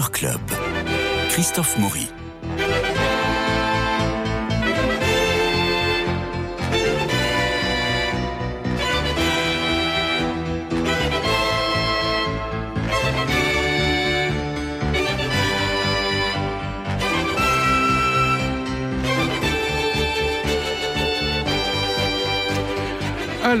Club. Christophe Maury.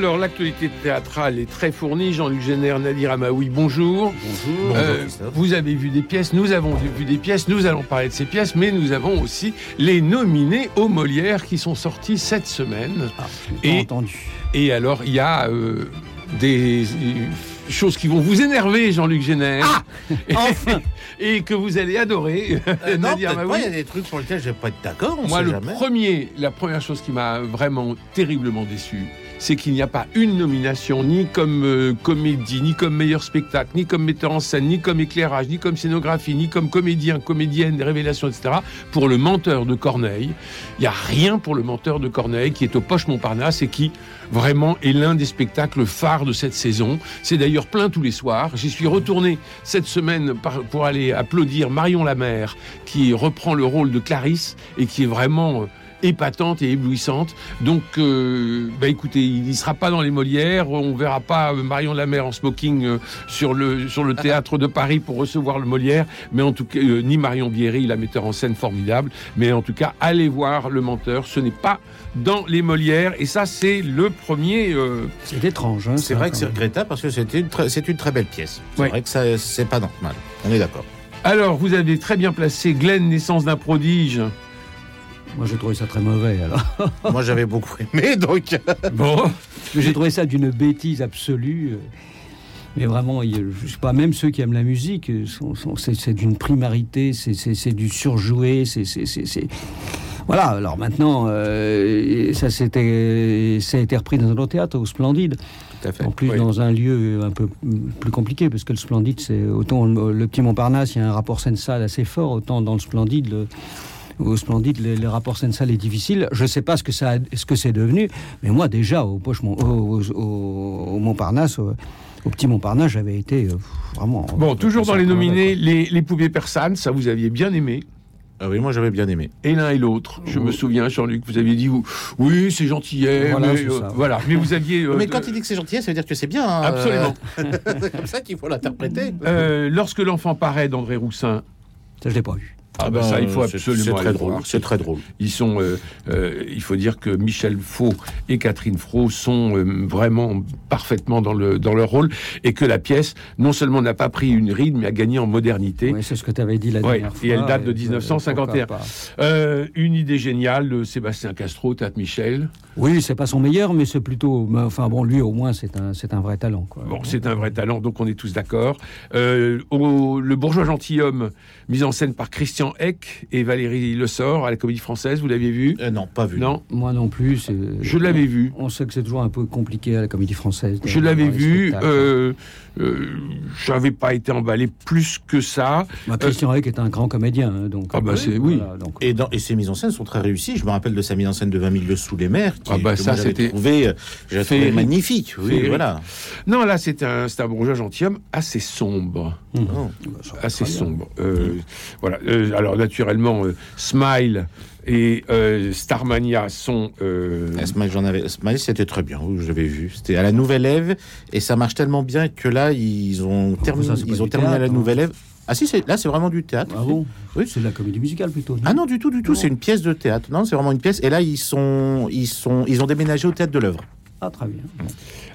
Alors, l'actualité théâtrale est très fournie. Jean-Luc Génère, Nadir Amaoui, bonjour. Bonjour. Euh, vous avez vu des pièces, nous avons vu des pièces, nous allons parler de ces pièces, mais nous avons aussi les nominés aux Molières qui sont sortis cette semaine. Ah, Et- entendu. Et alors, il y a euh, des euh, choses qui vont vous énerver, Jean-Luc Génère. enfin Et que vous allez adorer, Euh, non, pas, il y a des trucs pour lesquels je vais pas être d'accord, Moi, sait le jamais. premier, la première chose qui m'a vraiment terriblement déçu, c'est qu'il n'y a pas une nomination, ni comme euh, comédie, ni comme meilleur spectacle, ni comme metteur en scène, ni comme éclairage, ni comme scénographie, ni comme comédien, comédienne, des révélations, etc. Pour le menteur de Corneille, il n'y a rien pour le menteur de Corneille qui est au Poche Montparnasse et qui vraiment est l'un des spectacles phares de cette saison. C'est d'ailleurs plein tous les soirs. J'y suis retourné cette semaine pour aller applaudir Marion Lamère, qui reprend le rôle de Clarisse et qui est vraiment euh, épatante et éblouissante. Donc, euh, bah écoutez, il ne sera pas dans les Molières. On verra pas euh, Marion Lamère en smoking euh, sur le sur le théâtre de Paris pour recevoir le Molière, mais en tout cas euh, ni Marion Bierry, la metteur en scène formidable. Mais en tout cas, allez voir le menteur. Ce n'est pas dans les Molières et ça c'est le premier. euh, C'est étrange. Hein, C'est vrai que c'est regrettable parce que c'était une très- c'est une très belle pièce. C'est Ouais. vrai que ça c'est pas normal. On est d'accord. Alors, vous avez très bien placé Glenn, naissance d'un prodige. Moi, j'ai trouvé ça très mauvais. Alors, Moi j'avais beaucoup aimé donc. Bon, Mais j'ai trouvé ça d'une bêtise absolue. euh, Mais vraiment, je sais pas, même ceux qui aiment la musique, euh, c'est d'une primarité, c'est- du surjoué, c'est Voilà, alors maintenant, euh, ça, ça a été repris dans un autre théâtre, au Splendide. Tout à fait. En plus, Oui. dans un lieu un peu plus compliqué, parce que le Splendide, c'est autant le, le petit Montparnasse, il y a un rapport scène-salle assez fort, autant dans le Splendide, le, au Splendide, le, le rapport scène-salle est difficile. Je ne sais pas ce que, ça, a- ce que c'est devenu, mais moi, déjà, au, Poche au, au- au- au Montparnasse, au, au petit Montparnasse, j'avais été euh, vraiment. bon, toujours dans les nominés, les, les poupées persanes, ça vous aviez bien aimé. Ah oui, moi j'avais bien aimé. et l'un et l'autre. Je me souviens, Jean-Luc, vous aviez dit vous, oui, c'est gentillet, Voilà, mais, c'est euh, ça. voilà. Mais vous aviez euh, mais quand il dit que c'est gentil, ça veut dire que c'est bien. hein, absolument. euh, c'est comme ça qu'il faut l'interpréter. Euh, lorsque l'enfant paraît d'André Roussin, Ça, je l'ai pas vu. Ah ben ça, il faut absolument C'est très le drôle. C'est très drôle. Ils sont, euh, euh, il faut dire que Michel Faux et Catherine Fro sont euh, vraiment parfaitement dans le dans leur rôle et que la pièce non seulement n'a pas pris une ride mais a gagné en modernité. Ouais, c'est ce que tu avais dit la Ouais, dernière fois. et elle date de euh, 1951. pourquoi pas. Euh, une idée géniale de Sébastien Castro, Théâtre Michel. Oui, c'est pas son meilleur, mais c'est plutôt. mais Enfin bon, lui, au moins, c'est un, c'est un vrai talent. Quoi. Bon, c'est un vrai talent, donc on est tous d'accord. Euh, le bourgeois gentilhomme, mis en scène par Christian Eck et Valérie Le Sort à la Comédie Française, vous l'aviez vu? Euh, non, pas vu. Non, Moi non plus. je l'avais vu. On sait que c'est toujours un peu compliqué à la comédie française. Je l'avais vu. Euh, euh, J'avais pas été emballé plus que ça. Bah, Christian Eck est un grand comédien, hein, donc. Ah bah, c'est- oui. donc, Et, dans, et ses mises en scène sont très réussies. Je me rappelle de sa mise en scène de 20 000 lieues sous les mers, qui, Ah bah, que ça, c'était trouvé, euh, magnifique. Oui, voilà. Non, là, c'est un, c'est un bourgeois gentilhomme assez sombre. Oh. Assez sombre. Euh, Voilà. Euh, alors, naturellement, euh, Smile et euh, Starmania sont. euh, Ah, Smile, j'en avais. Smile, c'était très bien. Je l'avais vu. C'était à la Nouvelle Ève et ça marche tellement bien que là, ils ont terminé. ça, c'est pas ils ont terminé à la théâtre, hein. Nouvelle Ève. Ah si, là, c'est vraiment du théâtre. Ah bon Oui. C'est de la comédie musicale plutôt. Ah non, du tout, du tout. C'est une pièce de théâtre. Non, c'est vraiment une pièce. Et là, ils sont, ils sont, ils ont déménagé au théâtre de l'œuvre. Ah, très bien.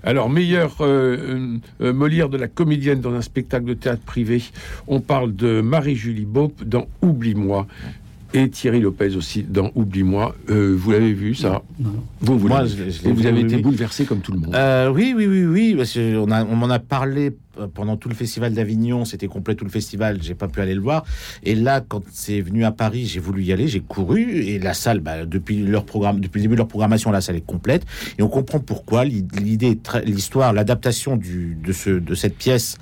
Alors, meilleur euh, euh, Molière de la comédienne dans un spectacle de théâtre privé, on parle de Marie-Julie Bope dans Oublie-moi. Et Thierry Lopez aussi dans Oublie-moi. Euh, vous l'avez vu, ça? Non. Vous, vous, Moi, je je vous vu, avez été oui. bouleversé comme tout le monde. Euh, oui, oui, oui, oui. Parce on, a, on m'en a parlé euh, pendant tout le festival d'Avignon. C'était complet tout le festival. J'ai pas pu aller le voir. Et là, quand c'est venu à Paris, j'ai voulu y aller. J'ai couru et la salle, bah, depuis leur programme, depuis le début de leur programmation, la salle est complète. Et on comprend pourquoi. L'idée, l'histoire, l'adaptation de ce de cette pièce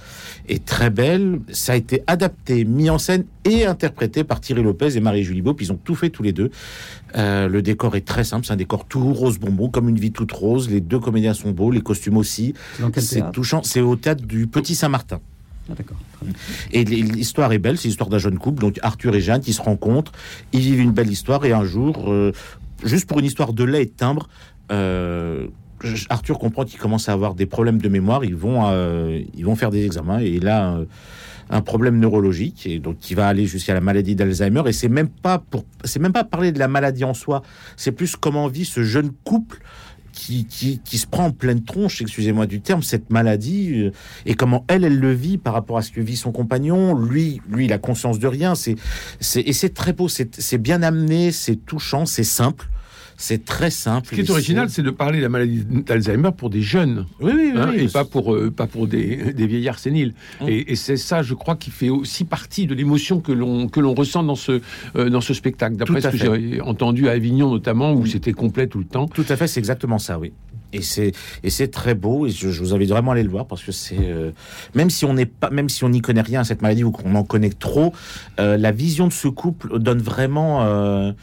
est très belle. Ça a été adapté, mis en scène et interprété par Thierry Lopez et Marie-Julie Bope. Ils ont tout fait tous les deux. Euh, le décor est très simple, c'est un décor tout rose bonbon, comme une vie toute rose. Les deux comédiens sont beaux, les costumes aussi. C'est touchant. C'est au théâtre du Petit Saint-Martin. Ah, d'accord. Et l'histoire est belle, c'est l'histoire d'un jeune couple, donc Arthur et Jeanne, qui se rencontrent, ils vivent une belle histoire, et un jour, euh, juste pour une histoire de lait et de timbre, euh, Arthur comprend qu'il commence à avoir des problèmes de mémoire, ils vont, euh, ils vont faire des examens, et il a un problème neurologique, et donc qui va aller jusqu'à la maladie d'Alzheimer, et c'est même pas pour, c'est même pas parler de la maladie en soi, c'est plus comment vit ce jeune couple qui, qui, se prend en pleine tronche, excusez-moi du terme, cette maladie, euh, et comment elle, elle le vit par rapport à ce que vit son compagnon. Lui, lui, il a conscience de rien. C'est, c'est, et c'est très beau, c'est bien amené, c'est touchant, c'est simple. C'est très simple. Ce qui est original, c'est de parler de la maladie d'Alzheimer pour des jeunes. Oui, oui, oui. Hein, et pas pour, euh, pas pour des, des vieillards séniles. Mm. Et, c'est ça, je crois, qui fait aussi partie de l'émotion que l'on, que l'on ressent dans ce, euh, dans ce spectacle. D'après ce que j'ai entendu à Avignon, notamment, où mm. c'était complet tout le temps. Tout à fait, c'est exactement ça, oui. Et c'est et c'est très beau et je, vous invite vraiment à aller le voir parce que c'est euh, même si on n'est pas même si on n'y connaît rien à cette maladie ou qu'on en connaît trop, la vision de ce couple donne vraiment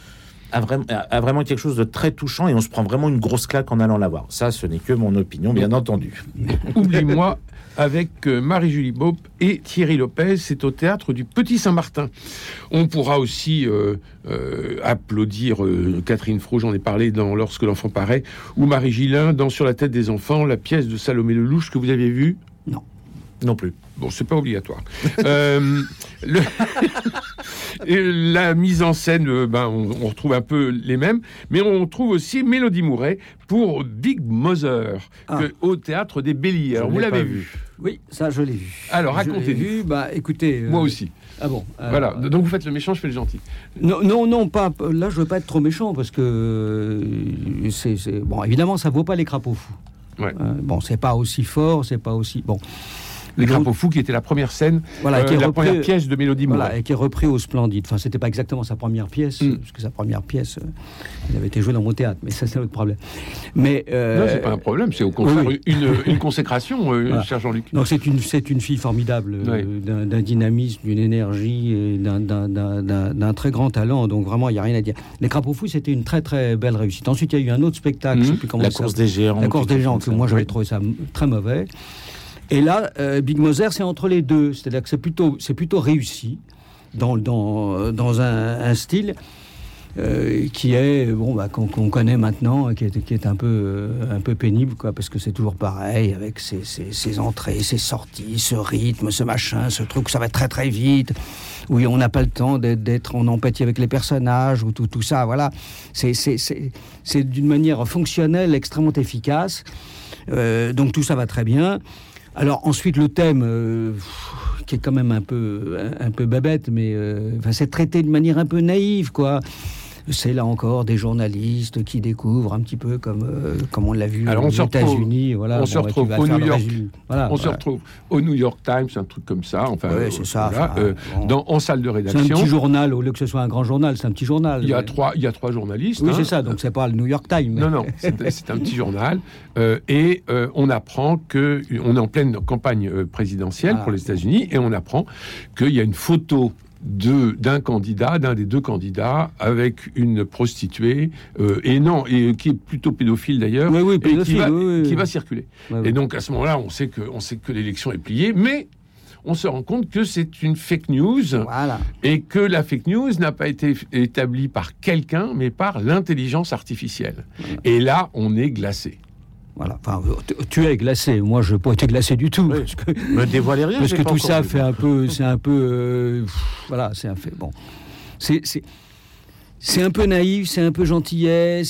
a vraiment, a vraiment quelque chose de très touchant et on se prend vraiment une grosse claque en allant la voir. Ça, ce n'est que mon opinion, bien entendu. Oublie-moi avec euh, Marie-Julie Bope et Thierry Lopez. C'est au théâtre du Petit Saint-Martin. On pourra aussi euh, euh, applaudir Catherine Fro, j'en ai parlé dans Lorsque l'enfant paraît, ou Marie Gillin dans Sur la tête des enfants, la pièce de Salomé Lelouch que vous avez vue? Non. Non plus. Bon, c'est pas obligatoire. euh, la mise en scène, euh, ben, on, retrouve un peu les mêmes, mais on trouve aussi Mélodie Mouret pour Big Mother ah. au théâtre des Béliers. Vous l'avez vu. Oui, ça je l'ai vu. Alors racontez-nous. Bah écoutez. Moi euh, aussi. Ah bon. voilà. Donc vous faites le méchant, je fais le gentil. Non, non, non, pas. Là, je veux pas être trop méchant parce que c'est bon. Évidemment, ça vaut pas les crapauds fous. Ouais. bon, c'est pas aussi fort, c'est pas aussi bon. Les Crapauds Fous, qui était la première scène, voilà, euh, qui est la première pièce de Mélodie voilà, et qui est repris au Splendide. Enfin, c'était pas exactement sa première pièce, mm. parce que sa première pièce, euh, elle avait été jouée dans mon théâtre, mais ça, c'est un autre problème. Mais, euh, non, c'est pas un problème, c'est au contraire une, une, consécration, euh, cher Jean-Luc. Donc, c'est une, c'est une fille formidable, d'un dynamisme, d'une énergie, et d'un très grand talent, donc vraiment, il n'y a rien à dire. Les Crapauds Fous, c'était une très, très belle réussite. Ensuite, il y a eu un autre spectacle, je sais plus comment La course des géants. La course des géants, que moi, j'avais trouvé ça très mauvais. Et là, euh, Big Mother, c'est entre les deux. C'est-à-dire que c'est plutôt, c'est plutôt réussi dans, dans, dans un, style euh, qui est bon bah, qu'on connaît maintenant, qui est, qui est un peu euh, un peu pénible quoi, parce que c'est toujours pareil avec ses, ses, entrées, ses sorties, ce rythme, ce machin, ce truc, ça va très très vite. Oui, on n'a pas le temps d'être en empathie avec les personnages ou tout tout ça. Voilà, c'est c'est d'une manière fonctionnelle extrêmement efficace. donc tout ça va très bien. Alors ensuite le thème, euh, qui est quand même un peu un, peu babette, mais euh, c'est traité de manière un peu naïve, quoi c'est là encore des journalistes qui découvrent un petit peu comme, euh, comme on l'a vu aux États-Unis. Voilà, on se retrouve au New York. on se retrouve au New York Times, un truc comme ça. Enfin, c'est ça. Euh, dans, en salle de rédaction. C'est un petit journal au lieu que ce soit un grand journal. C'est un petit journal. Il y a trois, il y a trois journalistes. Oui, c'est hein. ça. Donc c'est pas le New York Times. Non, non, c'est un petit journal. Euh, et on apprend que on est en pleine campagne présidentielle ah. pour les États-Unis et on apprend qu'il y a une photo d'un candidat, d'un des deux candidats, avec une prostituée, euh, et non, et qui est plutôt pédophile d'ailleurs, oui, oui, qui, va, circuler. et donc à ce moment-là, on sait que, on sait que l'élection est pliée, mais on se rend compte que c'est une fake news et que la fake news n'a pas été établie par quelqu'un, mais par l'intelligence artificielle. Et là, on est glacé. Voilà. Enfin, tu es glacé. Moi, je n'ai pas été glacé du tout. Parce que, Me dévoilez rien. Parce que tout ça fait un peu, c'est un peu, euh, voilà, c'est un fait. Bon, c'est c'est un peu naïf, c'est un peu gentillet,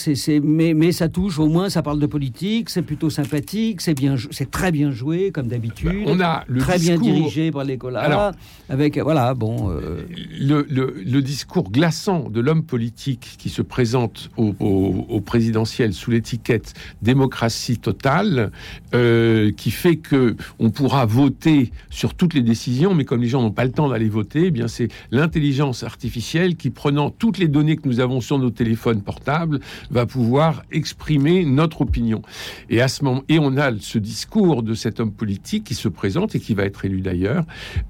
mais, mais ça touche au moins, ça parle de politique, c'est plutôt sympathique, c'est bien, c'est très bien joué comme d'habitude. Bah, on a le très bien dirigé par les Alors, avec voilà bon. Euh, le, le, discours glaçant de l'homme politique qui se présente au, au, présidentiel sous l'étiquette démocratie totale, euh, qui fait que on pourra voter sur toutes les décisions, mais comme les gens n'ont pas le temps d'aller voter, eh bien c'est l'intelligence artificielle qui prenant toutes les données nous avons sur nos téléphones portables va pouvoir exprimer notre opinion. Et à ce moment, et on a ce discours de cet homme politique qui se présente et qui va être élu d'ailleurs,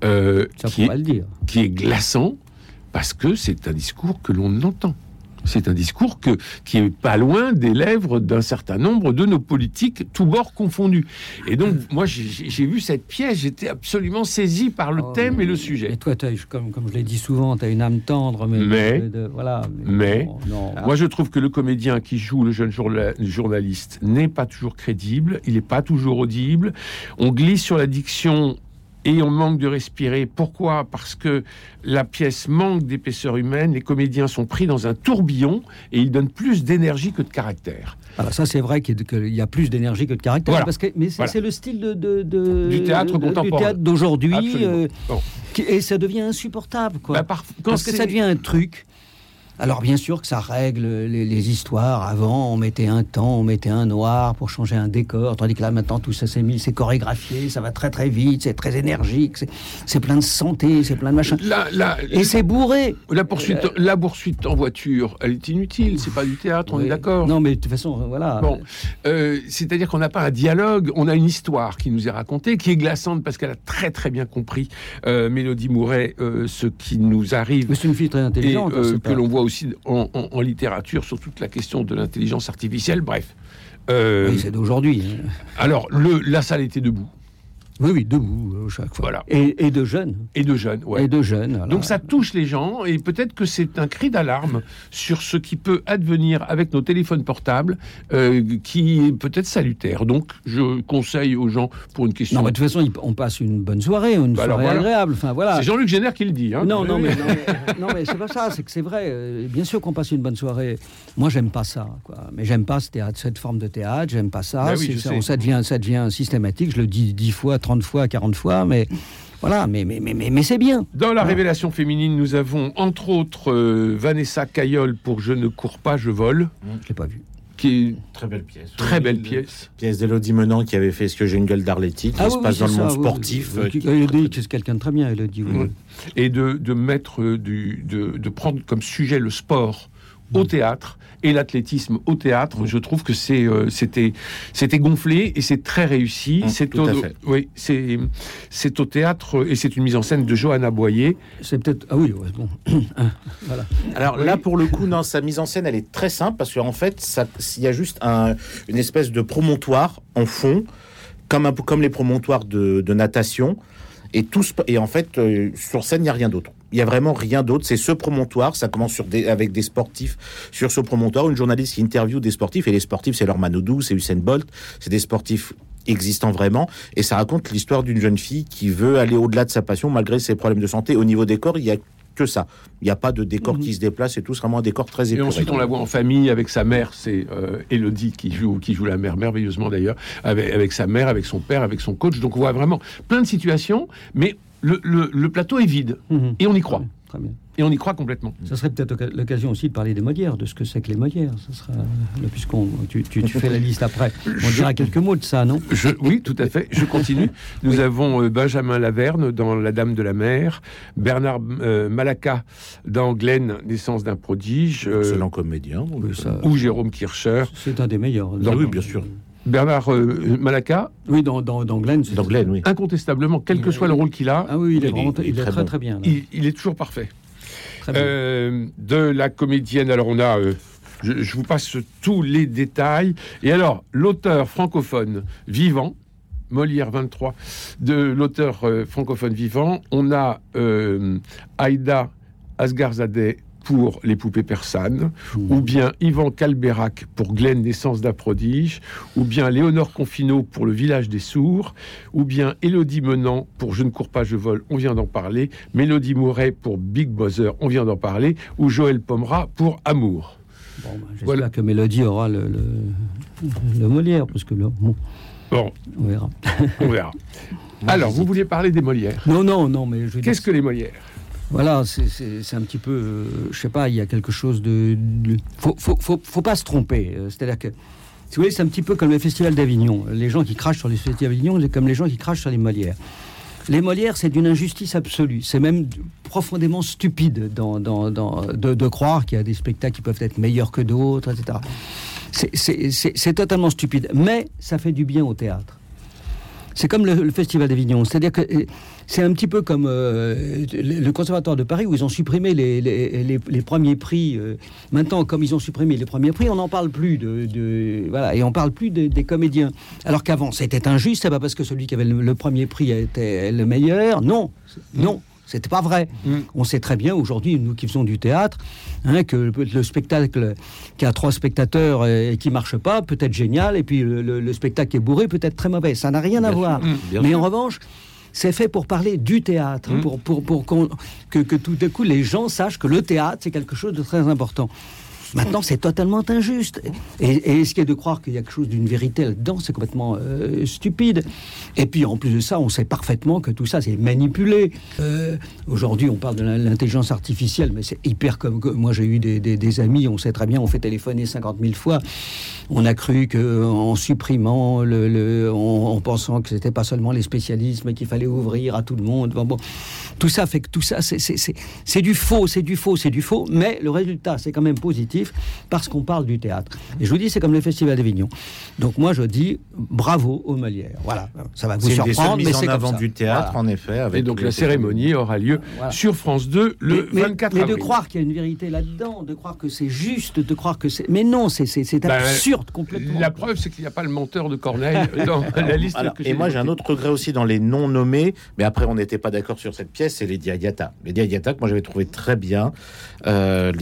euh, qui, est, le dire. qui est glaçant parce que c'est un discours que l'on entend. C'est un discours que, qui est pas loin des lèvres d'un certain nombre de nos politiques, tous bords confondus. Et donc, moi, j'ai vu cette pièce, j'étais absolument saisi par le Oh, thème mais- et le sujet. Et toi, comme, comme je l'ai dit souvent, tu as une âme tendre, mais, Mais- de- voilà. mais- non, non. Moi, je trouve que le comédien qui joue le jeune journa- journaliste n'est pas toujours crédible, il n'est pas toujours audible. On glisse sur la diction et on manque de respirer. Pourquoi? Parce que la pièce manque d'épaisseur humaine, les comédiens sont pris dans un tourbillon et ils donnent plus d'énergie que de caractère. Voilà, ça c'est vrai qu'il y a- plus d'énergie que de caractère. Voilà. Parce que, mais c'est Voilà. le style de, de- de- Du théâtre de- contemporain. Du théâtre d'aujourd'hui. Euh, et ça devient insupportable. Quoi. Bah, par- quand Parce que ça devient un truc. Alors bien sûr que ça règle les, les histoires. Avant, on mettait un temps, on mettait un noir pour changer un décor, tandis que là maintenant tout ça s'est mis, c'est chorégraphié, ça va très très vite, c'est très énergique, c'est- plein de santé, c'est plein de machin. La, la- Et c'est bourré. la poursuite, la poursuite en voiture, elle est inutile. C'est pas du théâtre, on est d'accord. Non, mais de toute façon, voilà. Bon, euh, c'est-à-dire qu'on n'a pas un dialogue, on a une histoire qui nous est racontée, qui est glaçante parce qu'elle a très très bien compris, euh, Mélodie Mouret, euh, ce qui nous arrive. Mais c'est une fille très intelligente. euh, que l'on voit aussi en, en- en littérature sur toute la question de l'intelligence artificielle. Bref. Euh, Oui, c'est d'aujourd'hui. hein. alors, le, la salle était debout, Oui, oui, debout euh, chaque fois. Voilà. Et, et de jeunes. et de jeunes. ouais. Et de jeunes. voilà. Donc ça touche les gens et peut-être que c'est un cri d'alarme sur ce qui peut advenir avec nos téléphones portables euh, qui est peut-être salutaire. Donc je conseille aux gens pour une question. Non, mais de toute façon, on passe une bonne soirée, une Bah soirée voilà. agréable. Enfin, voilà. C'est Jean-Luc Génère qui le dit. Hein. Non, non, mais, non, mais, non, mais c'est pas ça, c'est que c'est vrai. euh, Bien sûr qu'on passe une bonne soirée. Moi, j'aime pas ça, quoi. Mais j'aime pas ce théâtre, cette forme de théâtre, j'aime pas ça. Oui, sais. ça devient, ça devient systématique. Je le dis dix fois, 30 fois, 40 fois, mais voilà, mais, mais, mais, mais, mais c'est bien. Dans la révélation féminine, nous avons entre autres euh, Vanessa Caillol pour Je ne cours pas, je vole, Je l'ai pas vu. qui est une Très belle pièce. très Oui, belle le- pièce. Pièce d'Elodie Menant qui avait fait Ce que j'ai une gueule d'Arletty, qui se passe dans le monde sportif. Euh, c'est quelqu'un de très bien, Elodie. Et de, de mettre euh, du, de, de prendre comme sujet le sport au théâtre et l'athlétisme au théâtre, je trouve que c'est euh, c'était c'était gonflé et c'est très réussi. Mm, c'est tout au, à fait. oui, c'est c'est au théâtre et c'est une mise en scène de Johanna Boyer. C'est peut-être. Ah oui, ouais, bon. voilà. Alors là, pour le coup, non, sa mise en scène, elle est très simple parce qu'en fait, ça- il y a juste un- une espèce de promontoire en fond, comme, un peu comme les promontoires de, de natation. Et, tout et en fait, euh, sur scène, il n'y a rien d'autre. Il y a vraiment rien d'autre. C'est ce promontoire. Ça commence sur des, avec des sportifs sur ce promontoire. Une journaliste qui interviewe des sportifs. Et les sportifs, c'est leur Manodou, c'est Usain Bolt. C'est des sportifs existants vraiment. Et ça raconte l'histoire d'une jeune fille qui veut aller au-delà de sa passion malgré ses problèmes de santé. Au niveau des corps, il y a que ça. Il n'y a pas de décor qui se déplace et tout. C'est vraiment un décor très Et épuré. ensuite, on la voit en famille avec sa mère, c'est euh, Elodie qui joue, qui joue la mère merveilleusement d'ailleurs, avec, avec sa mère, avec son père, avec son coach. Donc on voit vraiment plein de situations, mais le, le- le plateau est vide Mhm. et on y croit. Très bien. Et on y croit complètement. Ça serait peut-être l'occasion aussi de parler des Molières, de ce que c'est que les Molières. Ça sera, euh, puisqu'on, tu, tu- tu fais la liste après. On dira quelques mots de ça, non? Je, oui, tout à fait. Je continue. Nous avons euh, Benjamin Laverne dans La Dame de la Mer, Bernard euh, Malaka dans Glenn, Naissance d'un prodige, euh, Excellent comédien. donc, Oui, ça- ou Jérôme Kircher. C'est un des meilleurs. Dans- oui, bien sûr. Bernard euh, Malaka, Oui, dans, dans, dans Glenn. c'est- Dans Glenn, oui. incontestablement, quel que soit le rôle qu'il a, Ah oui, il est, Il est- vraiment, il est il est très très bon. très bien. il, il est toujours parfait. Très bien. Euh, de la comédienne, alors on a, euh, je, je vous passe tous les détails. Et alors, l'auteur francophone vivant, Molière 23, de l'auteur euh, francophone vivant, on a euh, Aïda Asgarzadeh pour Les poupées persanes, ou bien Yvan Calberac pour Glenn, naissance d'un prodige, ou bien Léonore Confineau pour Le village des sourds, ou bien Élodie Menant pour Je ne cours pas, je vole, on vient d'en parler, Mélodie Mouret pour Big Bother, on vient d'en parler, ou Joël Pomera pour Amour. Bon, bah, j'espère voilà. que Mélodie aura le, le, le Molière, parce que là, bon, Bon, on verra. on verra. Alors, vous vouliez parler des Molières? Non, non, non, mais je Qu'est-ce que les Molières? Voilà, c'est- un petit peu, euh, je sais pas, il y a quelque chose de, de- faut, faut, pas se tromper. euh, C'est-à-dire que, si vous voulez, c'est un petit peu comme le Festival d'Avignon. Les gens qui crachent sur le Festival d'Avignon, c'est comme les gens qui crachent sur les Molières. Les Molières, c'est d'une injustice absolue. C'est même profondément stupide de, croire qu'il y a des spectacles qui peuvent être meilleurs que d'autres, etc. C'est totalement stupide. Mais ça fait du bien au théâtre. C'est comme le, le Festival d'Avignon. C'est-à-dire que euh, c'est un petit peu comme euh, le Conservatoire de Paris où ils ont supprimé les, les, premiers prix. euh. Maintenant, comme ils ont supprimé les premiers prix, on n'en parle plus de, voilà et on parle plus de- des comédiens. Alors qu'avant, c'était injuste. C'est pas parce que celui qui avait le, le premier prix était le meilleur. Non, non. C'était pas vrai. Mm. On sait très bien aujourd'hui, nous qui faisons du théâtre, hein, que le, le spectacle qui a trois spectateurs et qui marche pas peut être génial, et puis le, le- le spectacle qui est bourré peut être très mauvais. Ça n'a rien à voir. bien Mais sûr. en revanche, c'est fait pour parler du théâtre, hein, Mm. pour, pour, pour que, que tout d'un coup les gens sachent que le théâtre, c'est quelque chose de très important. Maintenant, c'est totalement injuste. Et, et essayer de croire qu'il y a quelque chose d'une vérité là-dedans, c'est complètement euh, stupide. Et puis, en plus de ça, on sait parfaitement que tout ça, c'est manipulé. Euh, Aujourd'hui, on parle de l'in- l'intelligence artificielle, mais c'est hyper comme... Moi, j'ai eu des, amis, on sait très bien, on fait téléphoner 50 000 fois. On a cru que en supprimant, le, en, en pensant que c'était pas seulement les spécialistes, mais qu'il fallait ouvrir à tout le monde. Bon, bon. Tout ça fait que tout ça, c'est du faux, c'est du faux, c'est du faux. Mais le résultat, c'est quand même positif parce qu'on parle du théâtre. Et je vous dis, c'est comme le Festival d'Avignon. Donc moi, je dis bravo aux Molières. Voilà, ça va vous surprendre, mais c'est en comme avant ça. du théâtre, Voilà. en effet. Avec Et donc les- la cérémonie aura lieu Voilà. sur France 2 le mais, mais- 24 mais avril. de croire qu'il y a une vérité là-dedans, de croire que c'est juste, de croire que c'est. Mais non, c'est c'est- c'est Bah, absurde complètement. La preuve, c'est qu'il n'y a pas le menteur de Corneille dans la liste Alors, que et moi, j'ai un autre regret aussi dans les non nommés, mais après, on n'était pas d'accord sur cette pièce, c'est Lady Agatha. Lady Agatha, que moi, j'avais trouvé très bien. Euh,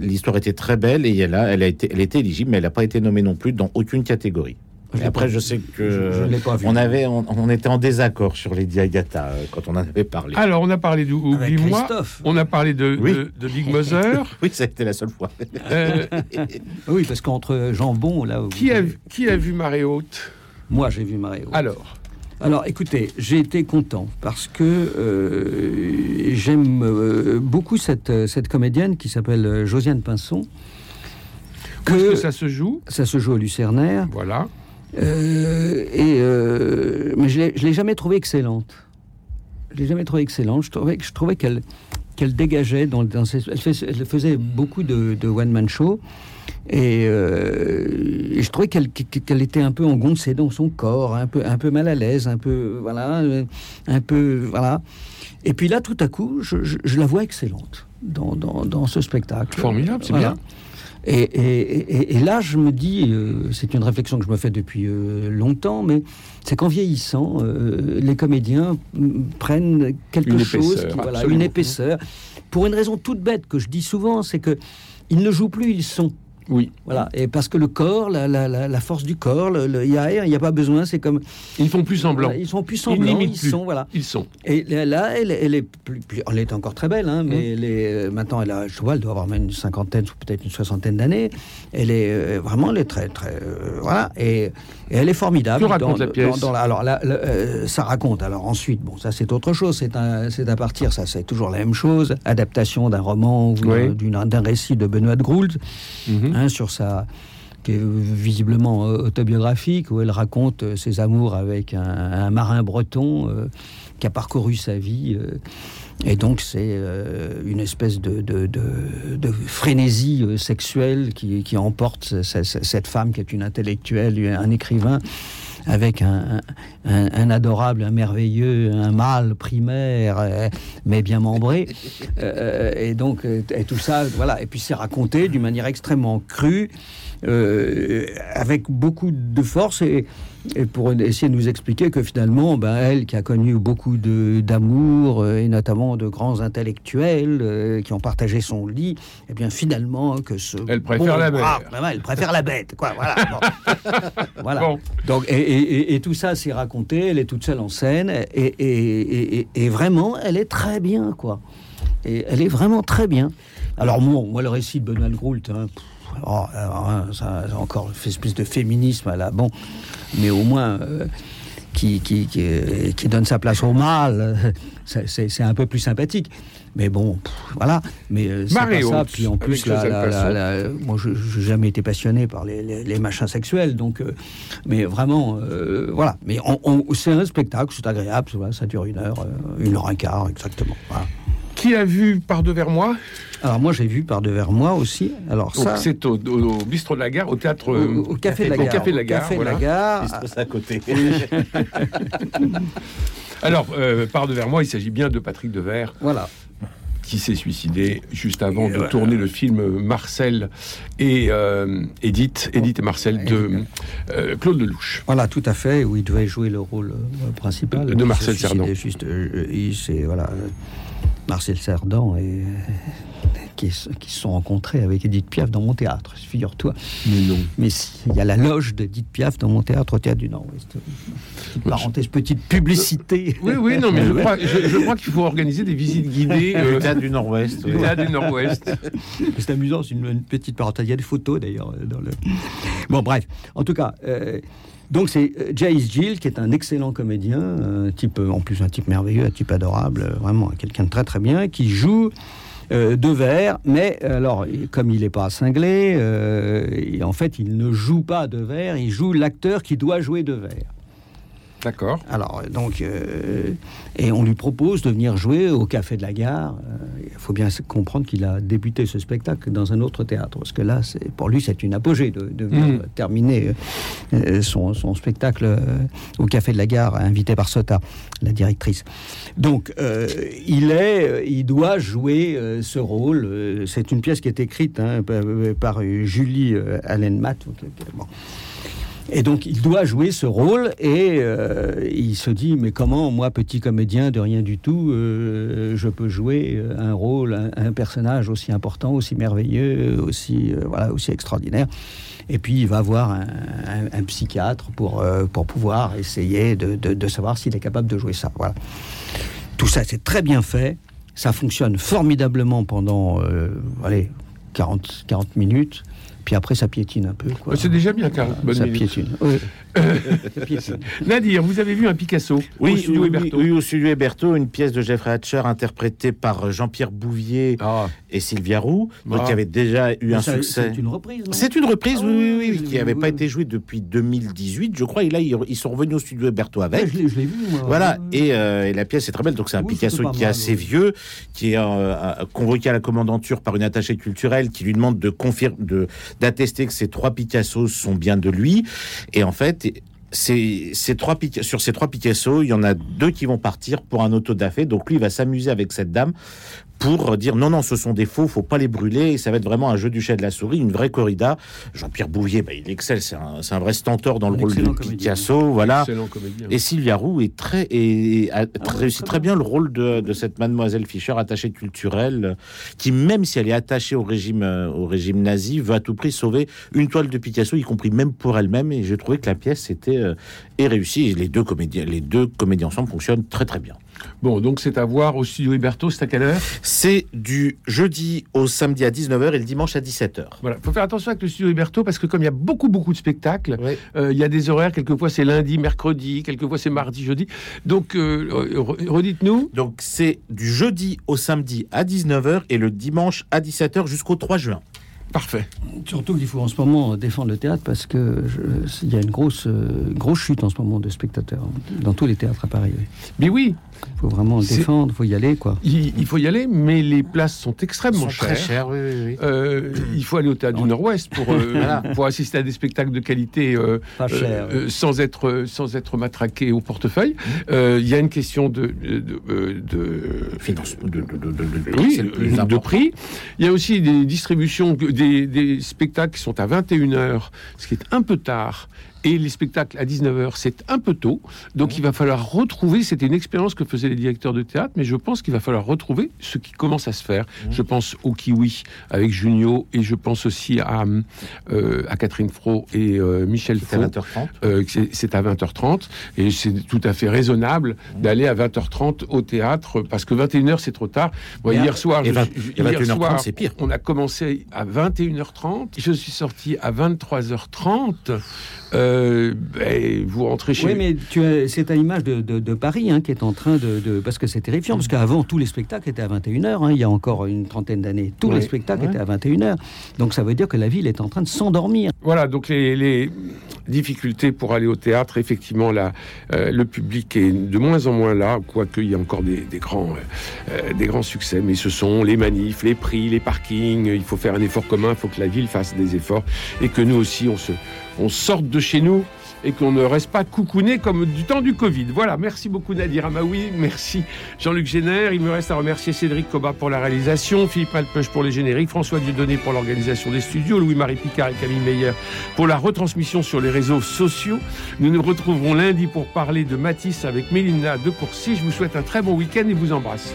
L'histoire était très belle et elle, a, elle, a été, elle était éligible, mais elle n'a pas été nommée non plus dans aucune catégorie. Je après, pas je sais Je- que je l'ai pas vu. on avait, on, on était en désaccord sur Lady Agatha euh, quand on en avait parlé. Alors, on a parlé Avec Oublie-moi, Christophe. on a parlé de, Oui. de, de Big Mother. Oui, ça a été la seule fois. Euh, Oui, parce qu'entre jambon, là. où- qui, a, vu- qui a vu Marée Haute Moi, j'ai vu Mario. Alors, Alors, écoutez, j'ai été content parce que euh, j'aime euh, beaucoup cette, euh, cette comédienne qui s'appelle Josiane Pinson. Que que ça se joue? ça se joue au Lucernaire. Voilà. Euh, et mais je l'ai- je l'ai jamais trouvée excellente. Je l'ai jamais trouvée excellente. Je trouvais, je trouvais qu'elle qu'elle dégageait dans, dans ses, elle, fais- elle faisait beaucoup de, de one man show et, euh, et je trouvais qu'elle était un peu engoncée dans son corps, un peu un peu mal à l'aise, un peu voilà, un peu voilà. Et puis là, tout à coup, je, je- je la vois excellente dans, dans, dans ce spectacle. Formidable, c'est Voilà. bien. Et, et- et- et là, je me dis, euh, c'est une réflexion que je me fais depuis euh, longtemps, mais c'est qu'en vieillissant, euh, les comédiens prennent quelque Une chose, épaisseur, qui- voilà, une épaisseur, pour une raison toute bête que je dis souvent, c'est que ils ne jouent plus, ils sont. Oui. Voilà. Et parce que le corps, la, la- la- la force du corps, il y a, il n'y a pas besoin, c'est comme. Ils font plus semblant. Ils sont plus Ils semblants, ils, plus. sont, voilà. Ils sont. Et là, elle, elle est plus, plus- elle est encore très belle, hein, mais elle est, euh, maintenant, elle a, je vois, elle doit avoir même une cinquantaine, ou peut-être une soixantaine d'années. Elle est euh, vraiment, elle est très, très, euh, voilà, et, et elle est formidable. Que raconte la pièce alors, là, euh, ça raconte. Alors ensuite, bon, ça c'est autre chose. C'est un, c'est à partir, ça c'est toujours la même chose. Adaptation d'un roman ou Oui. d'un- récit de Benoît de Groult Mhm. Hein, sur sa qui est visiblement euh, autobiographique, où elle raconte euh, ses amours avec un, marin breton euh, qui a parcouru sa vie. et donc c'est une espèce de, de, de- frénésie sexuelle qui, qui emporte ce- ce- ce- cette femme qui est une intellectuelle, un écrivain, avec un, un- un adorable, un merveilleux, un mâle primaire, euh, mais bien membré. Euh, et donc, euh, et tout ça, voilà. Et puis c'est raconté d'une manière extrêmement crue, euh, avec beaucoup de force, et, et pour essayer de nous expliquer que finalement, ben, elle qui a connu beaucoup d'amour, euh, et notamment de grands intellectuels euh, qui ont partagé son lit, et bien finalement, que ce. Elle préfère la ben ouais, elle préfère la bête, quoi. Voilà. bon. Voilà. Bon. Donc, et, et- et- et tout ça, c'est raconté. Elle est toute seule en scène, et, vraiment, elle est très bien, quoi. Et elle est vraiment très bien. Alors, bon, moi, le récit de Benoît Groult, hein, oh, alors, hein, ça, ça a encore fait espèce de féminisme, là, bon, mais au moins. euh, qui, qui, qui, qui donne sa place au mal, euh, c'est- un peu plus sympathique. Mais bon, pff, voilà. Mais euh, c'est pas ça. Puis en plus, la, moi, je n'ai jamais été passionné par les, les- les machins sexuels, donc, euh, mais vraiment, euh, voilà. Mais on- on- c'est un spectacle, c'est agréable, ça, va, ça dure une heure, une heure et quart, exactement. Voilà. Qui a vu par devers moi Alors moi j'ai vu par devers moi aussi. Alors Donc, ça, C'est au, au- au bistrot de la gare, au théâtre. au, euh, au café de la au gare. Café de la Au Gare, Café de la. Gare. Il se passe à côté. Alors, euh, par devers moi, il s'agit bien de Patrick Devers, Voilà. qui s'est suicidé juste avant Et de voilà. tourner le film Marcel et euh, Edith, Edith et Marcel de euh, Claude Lelouch. Voilà, tout à fait, où il devait jouer le rôle euh, principal. De Marcel Cerdan. Juste, euh, voilà, euh, Marcel Cerdan et qui, se sont rencontrés avec Edith Piaf dans mon théâtre. Figure-toi. Mais non. Mais si, il y a la loge d'Edith Piaf dans mon théâtre au théâtre du Nord-Ouest. Petite parenthèse, petite publicité. Oui, oui, non, mais je crois, je, je crois qu'il faut organiser des visites guidées Du euh, théâtre du Nord-Ouest. du oui. théâtre du Nord-Ouest. C'est amusant, c'est une, une petite parenthèse. Il y a des photos d'ailleurs dans le. Bon, bref. En tout cas, euh, donc c'est euh, Jace Gill qui est un excellent comédien, un type, euh, en plus un type merveilleux, un type adorable, euh, vraiment quelqu'un de très très bien, qui joue. Euh, de verre, mais alors comme il n'est pas cinglé, euh, en fait il ne joue pas de verre, il joue l'acteur qui doit jouer de verre. D'accord. Alors, donc, euh, et on lui propose de venir jouer au Café de la Gare. Euh, Il faut bien comprendre qu'il a débuté ce spectacle dans un autre théâtre, parce que là, pour lui, c'est une apogée de, Mm. terminer euh, son, son spectacle euh, au Café de la Gare, invité par Sota, la directrice. Donc, euh, il est, euh, il doit jouer euh, ce rôle. Euh, C'est une pièce qui est écrite hein, par, par, euh, Julie euh, Allen Matt. Euh, bon. Et donc il doit jouer ce rôle et euh, il se dit mais comment moi petit comédien de rien du tout euh, je peux jouer euh, un rôle un, personnage aussi important aussi merveilleux aussi voilà aussi extraordinaire. Et puis il va voir un, psychiatre pour pour pouvoir essayer de, de- de savoir s'il est capable de jouer ça. Voilà. Tout ça c'est très bien fait. Ça fonctionne formidablement pendant allez 40 40 minutes puis après ça piétine un peu C'est déjà bien, Carl. Bonne Ça minute. piétine. Oui. Ça piétine. Nadir, vous avez vu un Picasso au Oui, studio oui, Héberto. oui, au studio Héberto, une pièce de Jeffrey Hatcher interprétée par Jean-Pierre Bouvier Ah, et Sylvia Roux, donc Ah. qui avait déjà eu Mais un ça- succès. C'est une reprise, non? C'est une reprise, Ah oui, oui, oui, oui, oui, qui n'avait oui, pas oui. été jouée depuis 2018, je crois. Et là, ils, ils sont revenus au studio Héberto Ouais, avec. je l'ai je l'ai vu, moi. Voilà, et, euh, et la pièce est très belle. Donc c'est un Oui, Picasso qui est assez oui. vieux, qui est euh, euh, convoqué à la commandanture par une attachée culturelle qui lui demande de confirmer, de d'attester que ces trois Picasso sont bien de lui. Et en fait, trois sur ces trois Picasso, il y en a deux qui vont partir pour un autodafé. Donc lui, il va s'amuser avec cette dame pour dire non, non, ce sont des faux, faut pas les brûler. Et ça va être vraiment un jeu du chat de la souris, une vraie corrida. Jean-Pierre Bouvier, bah, il excelle, c'est un, vrai stentor dans le rôle de comédien. Picasso. Voilà. Et Sylvia Roux est très et a Ah très- ouais, réussit très bien le rôle de, de cette mademoiselle Fischer, attachée culturelle, qui même si elle est attachée au régime euh, au régime nazi, veut à tout prix sauver une toile de Picasso, y compris même pour elle-même. Et j'ai trouvé que la pièce était euh, est réussie. Et les deux comédiens, les deux comédiens ensemble fonctionnent très très bien. Bon, donc c'est à voir au studio Héberto, c'est à quelle heure? C'est du jeudi au samedi à 19h et le dimanche à 17h. Voilà, faut faire attention avec le studio Héberto parce que comme il y a beaucoup beaucoup de spectacles, euh, il y a des horaires. Quelquefois c'est lundi, mercredi, quelquefois c'est mardi, jeudi. Donc euh, re- redites-nous. Donc c'est du jeudi au samedi à 19h et le dimanche à 17h jusqu'au 3 juin. Parfait. Surtout qu'il faut en ce moment défendre le théâtre parce que je- il y a une grosse, euh, grosse chute en ce moment de spectateurs dans tous les théâtres à Paris. oui. Mais oui, Il faut vraiment le défendre, il faut y aller, quoi. il, il faut y aller, mais les places sont extrêmement Sont très chères. oui, oui, oui. Euh, il faut aller au théâtre du Nord-Ouest pour, euh, Voilà. pour assister à des spectacles de qualité euh, Pas cher. euh, euh, sans être sans être matraqué au portefeuille. Euh, Il y a une question de de, euh, de- Finance, de, de, de, de- de- oui, c'est le plus de important. prix. Il y a aussi des distributions, des, des spectacles qui sont à 21h, ce qui est un peu tard. Et les spectacles à 19h, c'est un peu tôt. Donc il va falloir retrouver, c'était une expérience que faisaient les directeurs de théâtre, mais je pense qu'il va falloir retrouver ce qui commence à se faire. Je pense au Kiwi avec Junio et je pense aussi à, euh, à Catherine Fro et euh, Michel C'est à Faux. 20h30. Euh, que c'est- c'est à 20h30 et c'est tout à fait raisonnable d'aller à 20h30 au théâtre parce que 21h c'est trop tard. À- hier soir, et je- vingt- je- et hier 21h30, soir, c'est pire. On a commencé à 21h30, je suis sorti à 23h30. Euh, euh, ben, vous rentrez chez Oui, mais c'est à l'image de, de, de Paris hein, qui est en train de, de parce que c'est terrifiant parce qu'avant tous les spectacles étaient à 21h. Hein, il y a encore une trentaine d'années, tous Ouais, les spectacles ouais. étaient à 21h. Donc ça veut dire que la ville est en train de s'endormir. Voilà, donc les, les difficultés pour aller au théâtre, effectivement, là, euh, le public est de moins en moins là, quoique il y a encore des, des grands, euh, des grands succès, mais ce sont les manifs, les prix, les parkings, il faut faire un effort commun, il faut que la ville fasse des efforts, et que nous aussi, on, se, on sorte de chez nous, et qu'on ne reste pas coucouné comme du temps du Covid. Voilà, merci beaucoup Nadir Amaoui, merci Jean-Luc Génère, il me reste à remercier Cédric Cobat pour la réalisation, Philippe Malpeuch pour les génériques, François Dieudonné pour l'organisation des studios, Louis-Marie Picard et Camille Meyer pour la retransmission sur les réseaux sociaux. Nous nous retrouverons lundi pour parler de Matisse avec Mélina de Courcy. Je vous souhaite un très bon week-end et vous embrasse.